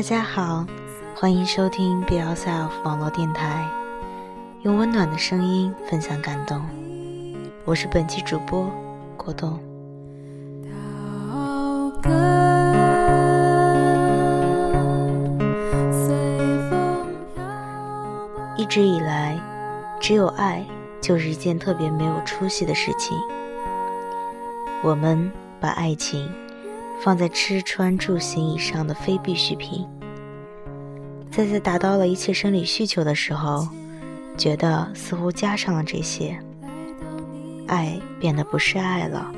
大家好欢迎收听 Be Yourself 网络电台，用温暖的声音分享感动。我是本期主播果冻。一直以来，只有爱就是一件特别没有出息的事情。我们把爱情放在吃穿住行以上的非必需品。在在达到了一切生理需求的时候，觉得似乎加上了这些，爱变得不是爱了。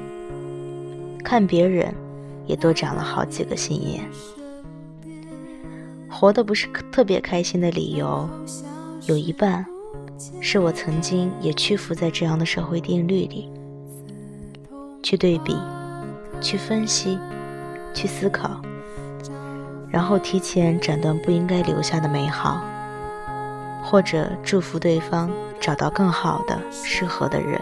看别人，也多长了好几个心眼。活的不是特别开心的理由，有一半是我曾经也屈服在这样的社会定律里，去对比，去分析，去思考。然后提前斩断不应该留下的美好，或者祝福对方找到更好的、适合的人，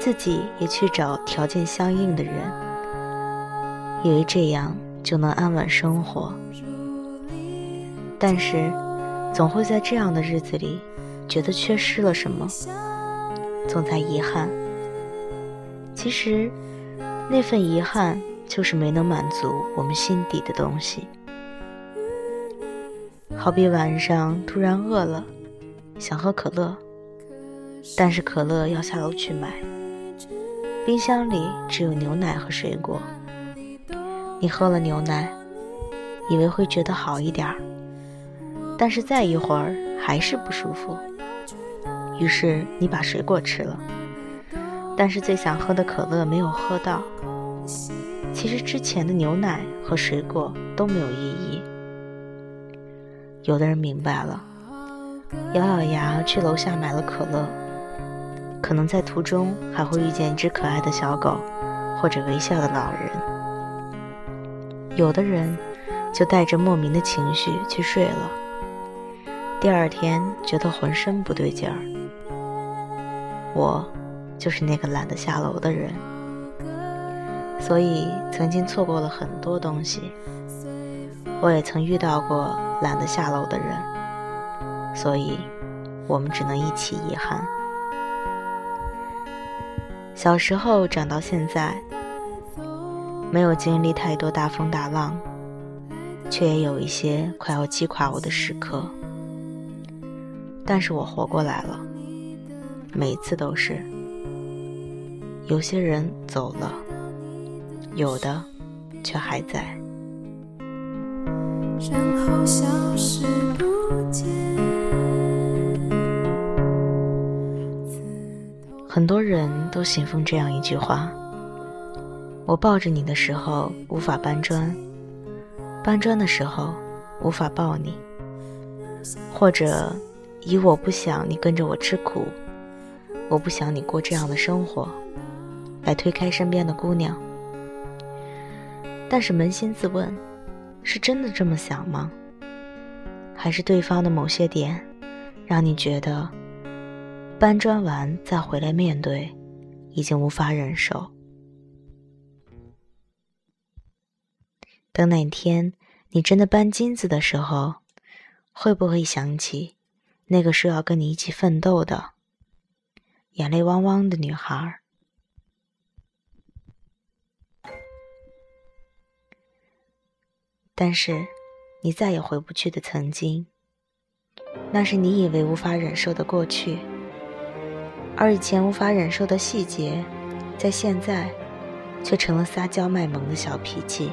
自己也去找条件相应的人，以为这样就能安稳生活。但是，总会在这样的日子里，觉得缺失了什么，总在遗憾。其实，那份遗憾。就是没能满足我们心底的东西，好比晚上突然饿了，想喝可乐，但是可乐要下楼去买，冰箱里只有牛奶和水果。你喝了牛奶，以为会觉得好一点儿，但是再一会儿还是不舒服，于是你把水果吃了，但是最想喝的可乐没有喝到。其实之前的牛奶和水果都没有意义。有的人明白了，咬咬牙去楼下买了可乐，可能在途中还会遇见一只可爱的小狗，或者微笑的老人。有的人就带着莫名的情绪去睡了，第二天觉得浑身不对劲儿。我就是那个懒得下楼的人。所以曾经错过了很多东西，我也曾遇到过懒得下楼的人，所以我们只能一起遗憾。小时候长到现在，没有经历太多大风大浪，却也有一些快要击垮我的时刻。但是我活过来了，每次都是。有些人走了。有的，却还在。很多人都信奉这样一句话：我抱着你的时候无法搬砖，搬砖的时候无法抱你。或者，以我不想你跟着我吃苦，我不想你过这样的生活，来推开身边的姑娘。但是扪心自问，是真的这么想吗？还是对方的某些点，让你觉得搬砖完再回来面对，已经无法忍受？等哪天你真的搬金子的时候，会不会想起那个说要跟你一起奋斗的、眼泪汪汪的女孩？但是，你再也回不去的曾经，那是你以为无法忍受的过去，而以前无法忍受的细节，在现在，却成了撒娇卖萌的小脾气。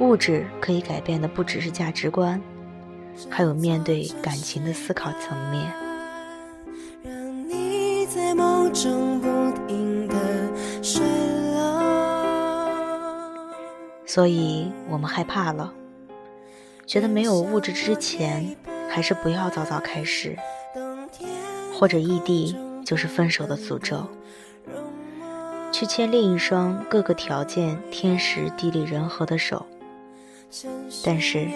物质可以改变的不只是价值观，还有面对感情的思考层面。让你在梦中所以我们害怕了，觉得没有物质之前，还是不要早早开始，或者异地就是分手的诅咒，去牵另一双各个条件天时地利人和的手，但是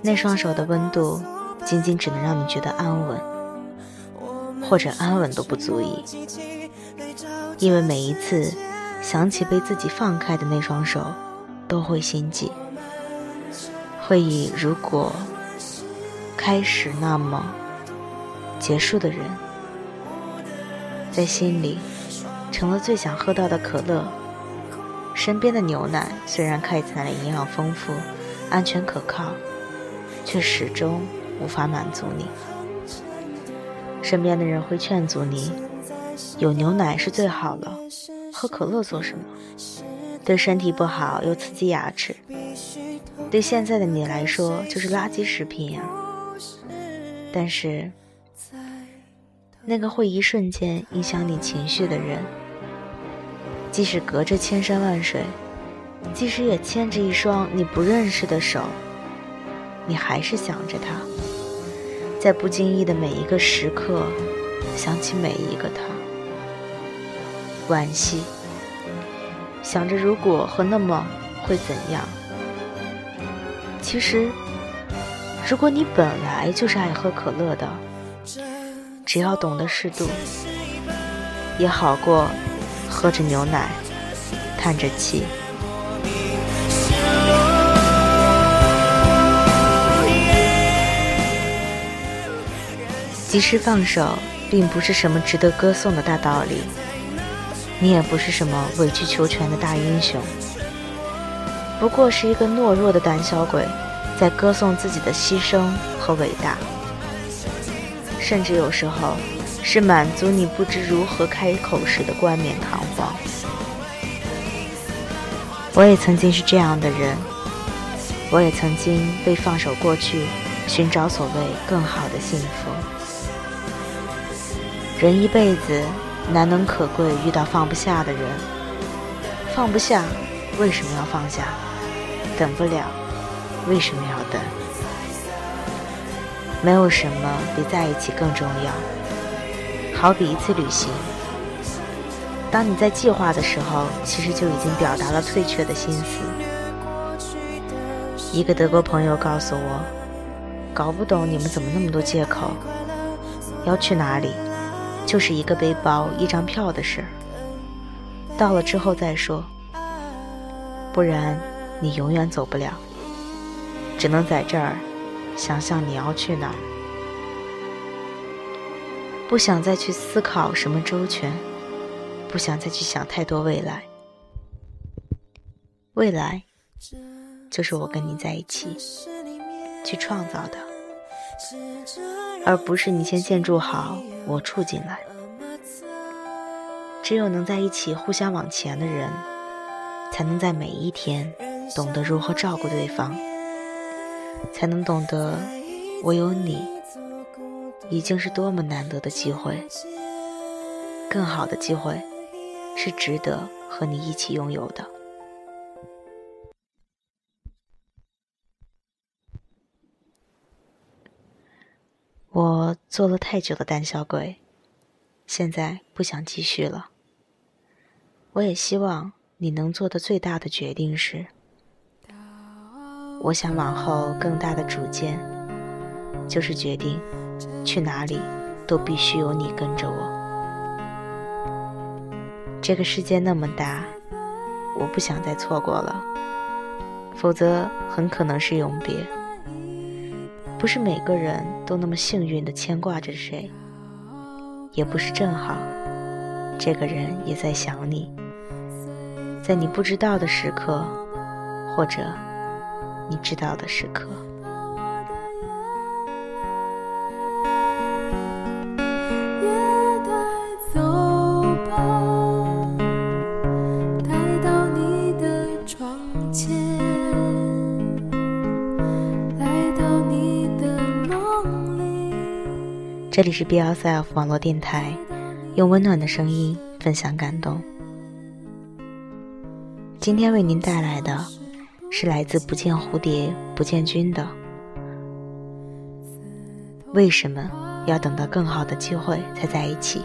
那双手的温度，仅仅只能让你觉得安稳，或者安稳都不足以，因为每一次。想起被自己放开的那双手，都会心悸。会以如果开始那么结束的人，在心里成了最想喝到的可乐。身边的牛奶虽然看起来营养丰富、安全可靠，却始终无法满足你。身边的人会劝阻你：有牛奶是最好了，喝可乐做什么？对身体不好，又刺激牙齿。对现在的你来说，就是垃圾食品呀。但是，那个会一瞬间影响你情绪的人，即使隔着千山万水，即使也牵着一双你不认识的手，你还是想着他，在不经意的每一个时刻，想起每一个他，惋惜。想着如果和那么会怎样？其实，如果你本来就是爱喝可乐的，只要懂得适度，也好过喝着牛奶，叹着气。及时放手，并不是什么值得歌颂的大道理。你也不是什么委曲求全的大英雄，不过是一个懦弱的胆小鬼，在歌颂自己的牺牲和伟大，甚至有时候是满足你不知如何开口时的冠冕堂皇。我也曾经是这样的人，我也曾经被放手过去，寻找所谓更好的幸福。人一辈子。难能可贵，遇到放不下的人，放不下，为什么要放下？等不了，为什么要等？没有什么比在一起更重要。好比一次旅行，当你在计划的时候，其实就已经表达了退却的心思。一个德国朋友告诉我，搞不懂你们怎么那么多借口，要去哪里？就是一个背包、一张票的事儿，到了之后再说，不然你永远走不了，只能在这儿想象你要去哪儿，不想再去思考什么周全，不想再去想太多未来，未来就是我跟你在一起去创造的。而不是你先建筑好，我住进来。只有能在一起互相往前的人，才能在每一天懂得如何照顾对方，才能懂得我有你已经是多么难得的机会。更好的机会是值得和你一起拥有的。我做了太久的胆小鬼，现在不想继续了。我也希望你能做的最大的决定是，我想往后更大的主见，就是决定去哪里都必须有你跟着我。这个世界那么大，我不想再错过了，否则很可能是永别。不是每个人都那么幸运的牵挂着谁，也不是正好，这个人也在想你，在你不知道的时刻，或者你知道的时刻。这里是 B L Self 网络电台，用温暖的声音分享感动。今天为您带来的是来自不见蝴蝶不见君的：为什么要等到更好的机会才在一起？